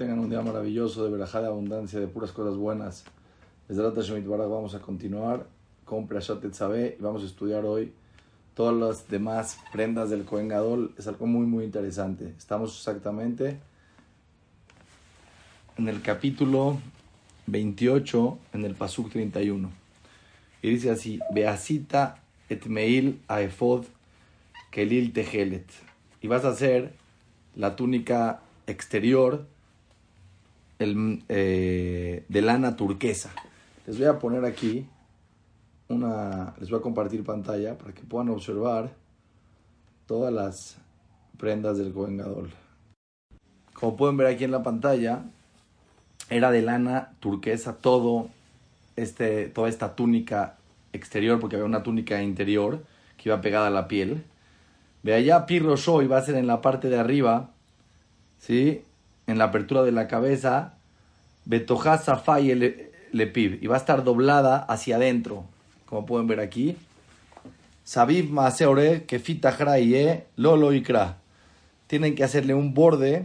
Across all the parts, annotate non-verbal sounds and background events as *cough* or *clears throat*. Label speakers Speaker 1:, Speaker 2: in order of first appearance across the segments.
Speaker 1: tengan un día maravilloso, de verajá de abundancia, de puras cosas buenas. Desde la Shemit vamos a continuar con Prashat Tetzabeh y vamos a estudiar hoy todas las demás prendas del Kohen Gadol. Es algo muy, muy interesante. Estamos exactamente en el capítulo 28, en el Pasuk 31. Y dice así, Beasita et meil aefod kelil tehelet. Y vas a hacer la túnica exterior el, eh, de lana turquesa. Les voy a poner aquí una, les voy a compartir pantalla para que puedan observar todas las prendas del Kohen Gadol. Como pueden ver aquí en la pantalla, era de lana turquesa todo este, toda esta túnica exterior, porque había una túnica interior que iba pegada a la piel. Ve allá, Pirro y va a ser en la parte de arriba, ¿sí? En la apertura de la cabeza, Betojá Safai Lepib, y va a estar doblada hacia adentro, como pueden ver aquí. Sabib Maseore, que fita Lolo Ikra. Tienen que hacerle un borde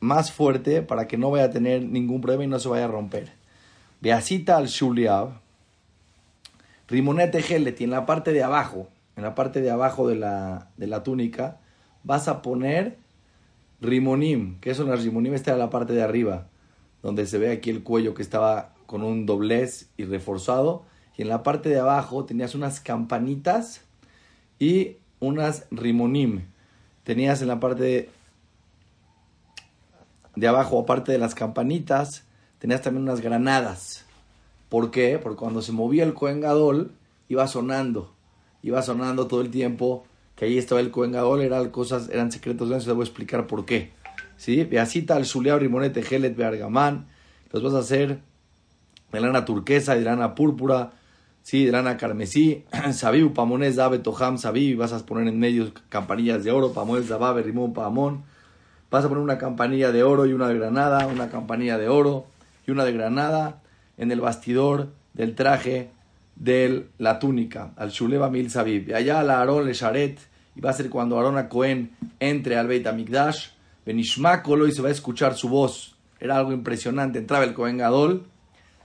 Speaker 1: más fuerte para que no vaya a tener ningún problema y no se vaya a romper. Beasita al Shuliab, Rimonete Geleti, en la parte de abajo, en la parte de abajo de la, de la túnica, vas a poner rimonim. ¿Qué son las rimonim? Esta era la parte de arriba, donde se ve aquí el cuello que estaba con un doblez y reforzado. Y en la parte de abajo tenías unas campanitas y unas rimonim. Tenías en la parte de, abajo, aparte de las campanitas, tenías también unas granadas. ¿Por qué? Porque cuando se movía el Cohen Gadol, iba sonando iba sonando todo el tiempo que ahí estaba el Cohen eran cosas, eran secretos, les voy a explicar por qué. ¿Sí? Beasita al Rimonete Gelet Beargamán, los vas a hacer de lana turquesa, de lana púrpura, ¿sí? de lana carmesí, *clears throat* Sabiu, Pamonés, Dabe, Toham, Sabiu, vas a poner en medio campanillas de oro, Pamonés, Dababe, Rimón, Pamón, vas a poner una campanilla de oro y una de granada, una campanilla de oro y una de granada en el bastidor del traje de la túnica, al Shuleva Mil Sabib. Y allá al Aarón le Sharet, y va a ser cuando Aarón a Cohen entre al Beit Amigdash, Benishmakolo y se va a escuchar su voz. Era algo impresionante. Entraba el Cohen Gadol,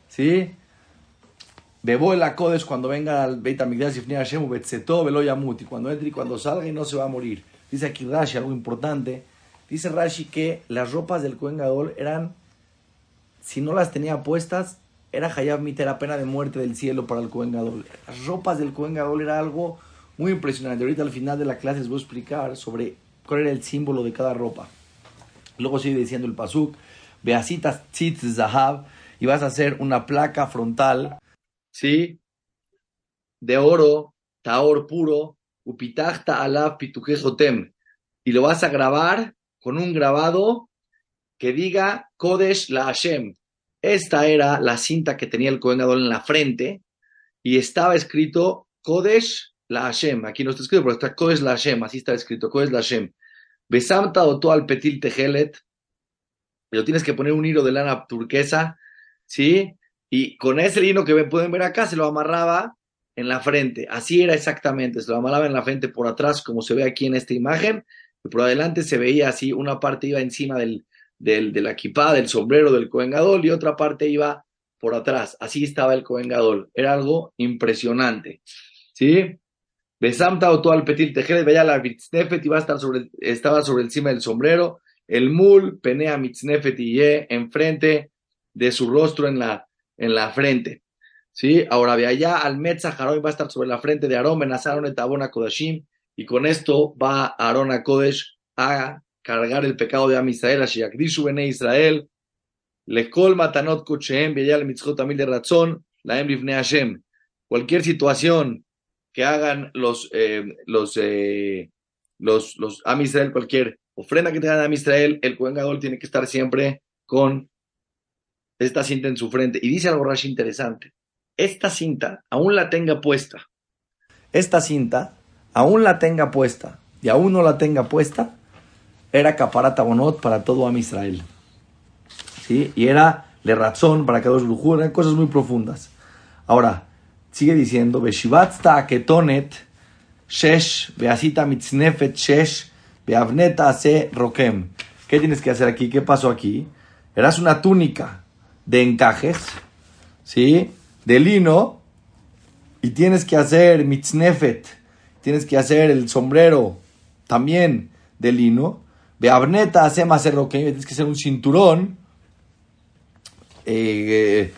Speaker 1: ¿sí? Bebó el Akodes cuando venga al Beit Amigdash y Hashem, Betzetó, Velo Yamut. Y cuando entre y cuando salga y no se va a morir. Dice aquí Rashi algo importante. Dice Rashi que las ropas del Cohen Gadol eran, si no las tenía puestas, era Hayab Mita, era pena de muerte del cielo para el Cohen Gadol. Las ropas del Cohen Gadol era algo muy impresionante. Ahorita al final de la clase les voy a explicar sobre cuál era el símbolo de cada ropa. Luego sigue diciendo el Pasuk, Beasitas Tzitz Zahab, y vas a hacer una placa frontal, ¿sí? De oro, taor puro, upitachta alaf pitujejotem, y lo vas a grabar con un grabado que diga Kodesh la Hashem, esta era la cinta que tenía el Cohen en la frente y estaba escrito Kodesh la Hashem. Aquí no está escrito, pero está Kodesh la Hashem, así está escrito, Kodesh la Hashem. Besamta o al petil tejelet, pero tienes que poner un hilo de lana turquesa, ¿sí? Y con ese hilo que pueden ver acá, se lo amarraba en la frente. Así era exactamente, se lo amarraba en la frente por atrás, como se ve aquí en esta imagen, y por adelante se veía así, una parte iba encima del, del, de la equipada, del sombrero del Cohen Gadol, y otra parte iba por atrás. Así estaba el Cohen Gadol. Era algo impresionante. ¿Sí? Besamta o al petil tejeret, veía la mitznefet, iba a estar sobre, estaba sobre encima del sombrero. El mul, penea mitznefet y ye, enfrente de su rostro en la, en la frente. ¿Sí? Ahora ve allá al Metza va a estar sobre la frente de Aarón, Benazaron etabona Kodashim, y con esto va Aarón a Kodesh a cargar el pecado de Am Israel, Shiakdishu Bene Israel, Lekol Matanot Kocheem, Beyal Mitzchot Amil de Razón, la Emrifne Hashem. Cualquier situación que hagan los, eh, los, eh, los, cualquier ofrenda que tengan a Israel, el Kohen Gadol tiene que estar siempre con esta cinta en su frente. Y dice algo Rashi interesante. Esta cinta, aún la tenga puesta, esta cinta, aún la tenga puesta y aún no la tenga puesta, era caparata bonot para todo Am Israel. ¿Sí? Y era le razón para cada dos eran cosas muy profundas. Ahora, sigue diciendo, Beshivatsta ketonet, shesh, beasita mitznefet shesh, beavneta se rokem. ¿Qué tienes que hacer aquí? ¿Qué pasó aquí? Eras una túnica de encajes, ¿sí? De lino, y tienes que hacer mitznefet, tienes que hacer el sombrero también de lino. Beabneta, hace más tienes que hacer un cinturón eh,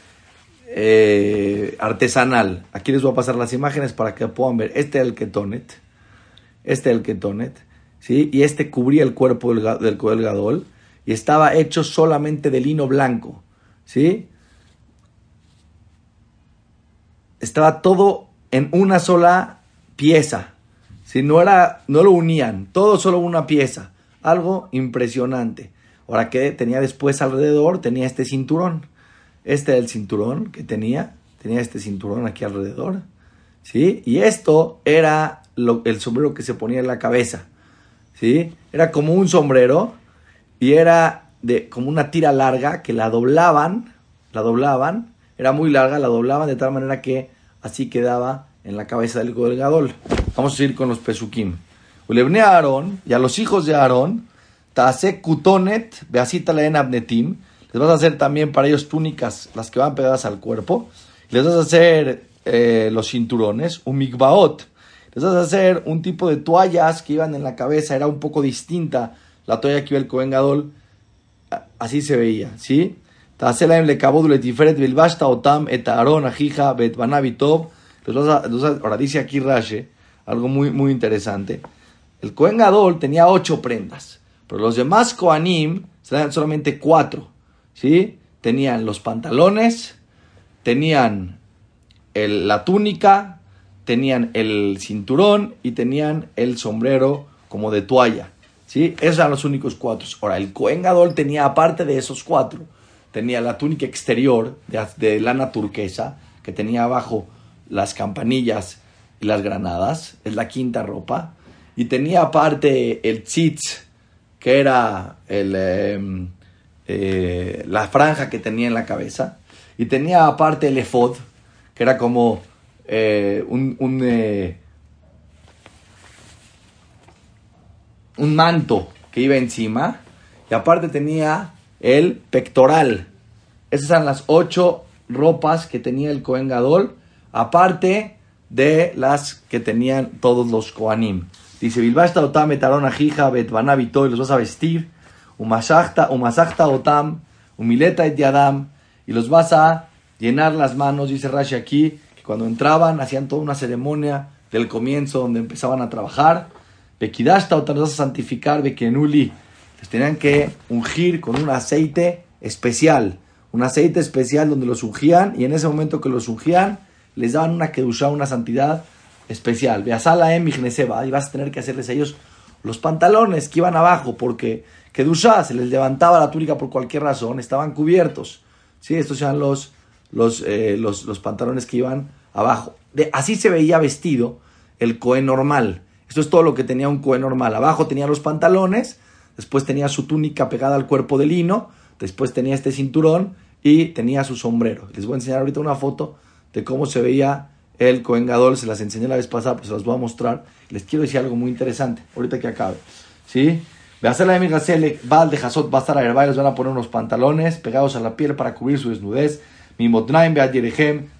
Speaker 1: eh, artesanal. Aquí les voy a pasar las imágenes para que puedan ver. Este es el ketonet, este es el ketonet, ¿sí? Y este cubría el cuerpo del, del y estaba hecho solamente de lino blanco, ¿sí? Estaba todo en una sola pieza, si no, era, no lo unían, todo solo una pieza, algo impresionante. Ahora que tenía después alrededor, tenía este cinturón, este era el cinturón que tenía, tenía este cinturón aquí alrededor, ¿sí? Y esto era el sombrero que se ponía en la cabeza, ¿sí? Era como un sombrero y era de como una tira larga que la doblaban, la doblaban, era muy larga, la doblaban de tal manera que así quedaba en la cabeza del colgador. Vamos a ir con los pesukim. Ulebne a Aarón y a los hijos de Aarón, Taase Kutonet, Beasita en Abnetim, les vas a hacer también para ellos túnicas, las que van pegadas al cuerpo, les vas a hacer eh, los cinturones, un mikbaot, les vas a hacer un tipo de toallas que iban en la cabeza, era un poco distinta la toalla que iba el Gadol, así se veía, ¿sí? le otam et ajija bet ahora dice aquí Rashe, algo muy, muy interesante. El Cohen Gadol tenía ocho prendas, pero los demás Kohanim tenían solamente cuatro, ¿sí? Tenían los pantalones, tenían la túnica, tenían el cinturón y tenían el sombrero como de toalla. ¿sí? Esos eran los únicos cuatro. Ahora, el Cohen Gadol tenía, aparte de esos cuatro, tenía la túnica exterior de, lana turquesa, que tenía abajo las campanillas y las granadas, es la quinta ropa, y tenía aparte el tzitz, que era el, em, eh, la franja que tenía en la cabeza, y tenía aparte el efod, que era como eh, un, un eh, un manto que iba encima y aparte tenía el pectoral. Esas eran las ocho ropas que tenía el Cohen Gadol, aparte de las que tenían todos los Kohanim. Dice, Bilbasta otam etaron ajija betbanabito y los vas a vestir, umasachta, umasachta otam, umileta et yadam, y los vas a llenar las manos, dice Rashi aquí, que cuando entraban hacían toda una ceremonia del comienzo donde empezaban a trabajar, Bekidashta o vas a santificar, Bekenuli. Les tenían que ungir con un aceite especial. Un aceite especial donde los ungían y en ese momento que los ungían les daban una kedusha, una santidad especial. Beasala em y vas a tener que hacerles a ellos los pantalones que iban abajo porque kedusha se les levantaba la túnica por cualquier razón, estaban cubiertos. ¿Sí? Estos eran los, los, eh, los, los pantalones que iban abajo. Así se veía vestido el coe normal. Esto es todo lo que tenía un Cohen normal. Abajo tenía los pantalones, después tenía su túnica pegada al cuerpo de lino, después tenía este cinturón y tenía su sombrero. Les voy a enseñar ahorita una foto de cómo se veía el Cohen Gadol. Se las enseñé la vez pasada, pues se las voy a mostrar. Les quiero decir algo muy interesante, ahorita que acabe. ¿Sí? Ve a hacer la de Val de Hazot va a estar a les van a poner unos pantalones pegados a la piel para cubrir su desnudez. Mi Motnaim Beat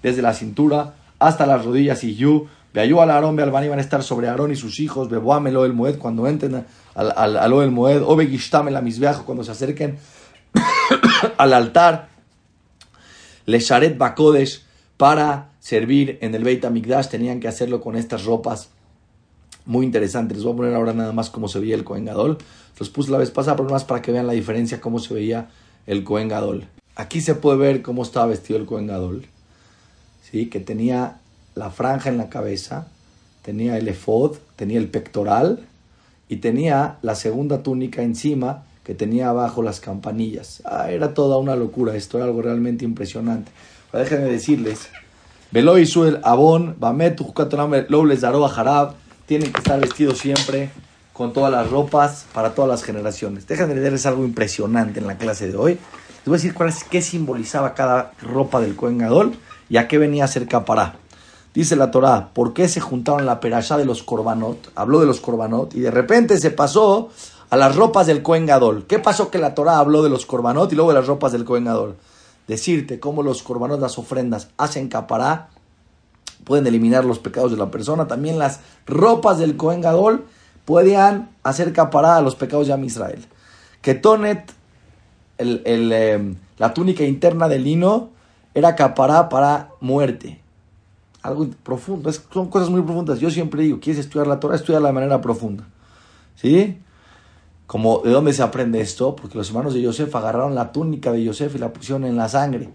Speaker 1: desde la cintura hasta las rodillas y Yu Veayú al Aarón, al van a estar sobre Aarón y sus hijos, Beboamelo el Moed, cuando entren al, al, al el Moed, o Begishtam el Amisbeajo, cuando se acerquen *coughs* al altar, le Sharet Bakodesh, para servir en el Beit Amigdash, tenían que hacerlo con estas ropas muy interesantes. Les voy a poner ahora nada más cómo se veía el Cohen Gadol. Los puse la vez pasada, pero más para que vean la diferencia, cómo se veía el Cohen Gadol. Aquí se puede ver cómo estaba vestido el Cohen Gadol. ¿sí? Que tenía la franja en la cabeza, tenía el efod, tenía el pectoral y tenía la segunda túnica encima que tenía abajo las campanillas. Ah, era toda una locura, esto era algo realmente impresionante. Pero déjenme decirles, Veloy Suel Abón, Bamet, Lobles Daroa Jarab, tienen que estar vestidos siempre con todas las ropas para todas las generaciones. Déjenme leerles algo impresionante en la clase de hoy. Les voy a decir cuál es, qué simbolizaba cada ropa del Cohen Gadol y a qué venía a ser capará. Dice la Torá, ¿por qué se juntaron la perashá de los korbanot? Habló de los korbanot y de repente se pasó a las ropas del Cohen Gadol. ¿Qué pasó que la Torah habló de los corbanot y luego de las ropas del Cohen Gadol? Decirte cómo los corbanot, las ofrendas, hacen capará, pueden eliminar los pecados de la persona. También las ropas del Cohen Gadol pueden hacer capará a los pecados de Israel. Ketonet, el, el, eh, la túnica interna del lino, era capará para muerte. Algo profundo, son cosas muy profundas. Yo siempre digo, ¿quieres estudiar la Torah? Estudia de manera profunda. ¿Sí? Como, ¿De dónde se aprende esto? Porque los hermanos de Yosef agarraron la túnica de Yosef y la pusieron en la sangre.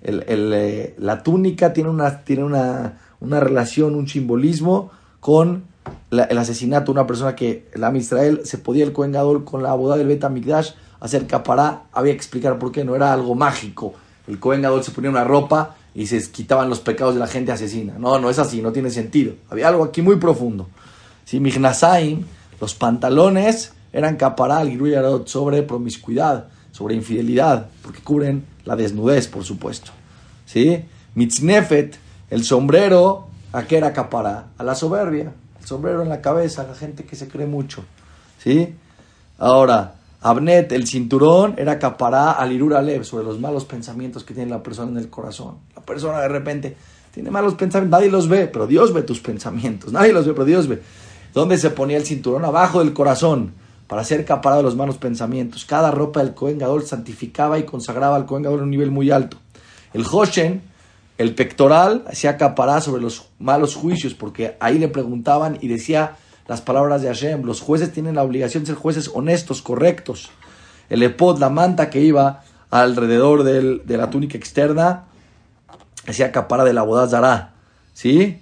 Speaker 1: El, el, eh, la túnica tiene, una, tiene una, una relación, un simbolismo con la, el asesinato de una persona que el Am Israel se podía el Kohen con la boda del Bet Mikdash hacer capará. Había que explicar por qué, no era algo mágico. El Kohen se ponía una ropa y se quitaban los pecados de la gente asesina. No, no es así, no tiene sentido. Había algo aquí muy profundo. Si Mignasaim, los pantalones eran capará al sobre promiscuidad, sobre infidelidad, porque cubren la desnudez, por supuesto. ¿Sí? Mitznefet, el sombrero, ¿a qué era capará? A la soberbia. El sombrero en la cabeza, la gente que se cree mucho. ¿Sí? Ahora, Abnet, el cinturón, era capará al irur alev, sobre los malos pensamientos que tiene la persona en el corazón. La persona de repente tiene malos pensamientos, nadie los ve, pero Dios ve tus pensamientos. *laughs* Nadie los ve, pero Dios ve. ¿Dónde se ponía el cinturón? Abajo del corazón, para ser capará de los malos pensamientos. Cada ropa del Cohen Gadol santificaba y consagraba al Cohen Gadol a un nivel muy alto. El Hoshen, el pectoral, hacía capará sobre los malos juicios, porque ahí le preguntaban y decía las palabras de Hashem. Los jueces tienen la obligación de ser jueces honestos, correctos. El epod, la manta que iba alrededor de la túnica externa, hacía capara de la bodazara. ¿Sí?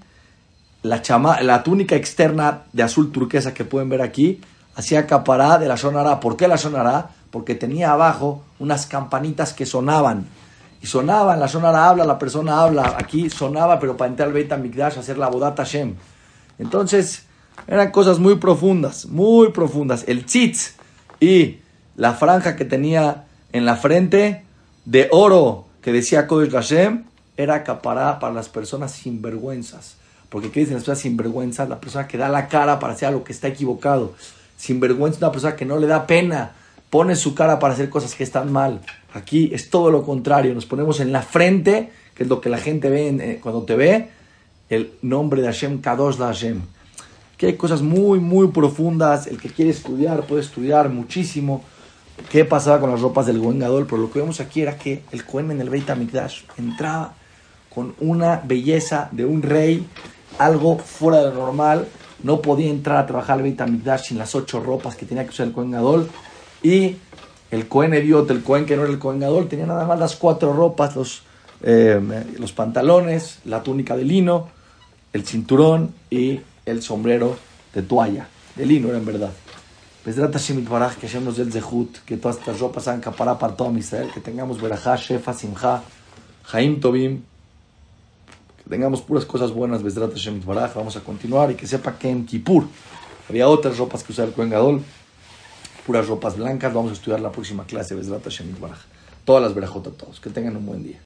Speaker 1: La, chama, la túnica externa de azul turquesa que pueden ver aquí, hacía capará de la sonará. ¿Por qué la sonará? Porque tenía abajo unas campanitas que sonaban. Y sonaban, la sonará habla, la persona habla. Aquí sonaba, pero para entrar al Beit HaMikdash, hacer la bodata Hashem. Entonces, eran cosas muy profundas, muy profundas. El tzitz y la franja que tenía en la frente de oro que decía Kodesh Hashem era capará para las personas sinvergüenzas. Porque ¿qué dicen las personas sinvergüenzas? La persona que da la cara para hacer algo que está equivocado. Sinvergüenza una persona que no le da pena, pone su cara para hacer cosas que están mal. Aquí es todo lo contrario, nos ponemos en la frente, que es lo que la gente ve eh, cuando te ve, el nombre de Hashem, Kadosh de Hashem que hay cosas muy, muy profundas. El que quiere estudiar puede estudiar muchísimo. ¿Qué pasaba con las ropas del Goen Gadol? Pero lo que vemos aquí era que el Cohen en el Beit HaMikdash entraba con una belleza de un rey, algo fuera de lo normal. No podía entrar a trabajar al Beit HaMikdash sin las ocho ropas que tenía que usar el Cohen Gadol. Y el Cohen Ediot, el Cohen que no era el Cohen Gadol, tenía nada más las cuatro ropas, los, eh, los pantalones, la túnica de lino, el cinturón y el sombrero de toalla, de lino era en verdad. Besrat Hashem Itbaraj, que Hashem nos dé el zehut, que todas estas ropas sean capará para todo Israel, que tengamos verajá, shefa, simja, jaim tobim, tengamos puras cosas buenas, Besrat Hashem Itbaraj, vamos a continuar y que sepa que en Kippur había otras ropas que usar el Kohen Gadol, puras ropas blancas, vamos a estudiar la próxima clase, Besrat Hashem Itbaraj. Todas las verajotas todos, que tengan un buen día.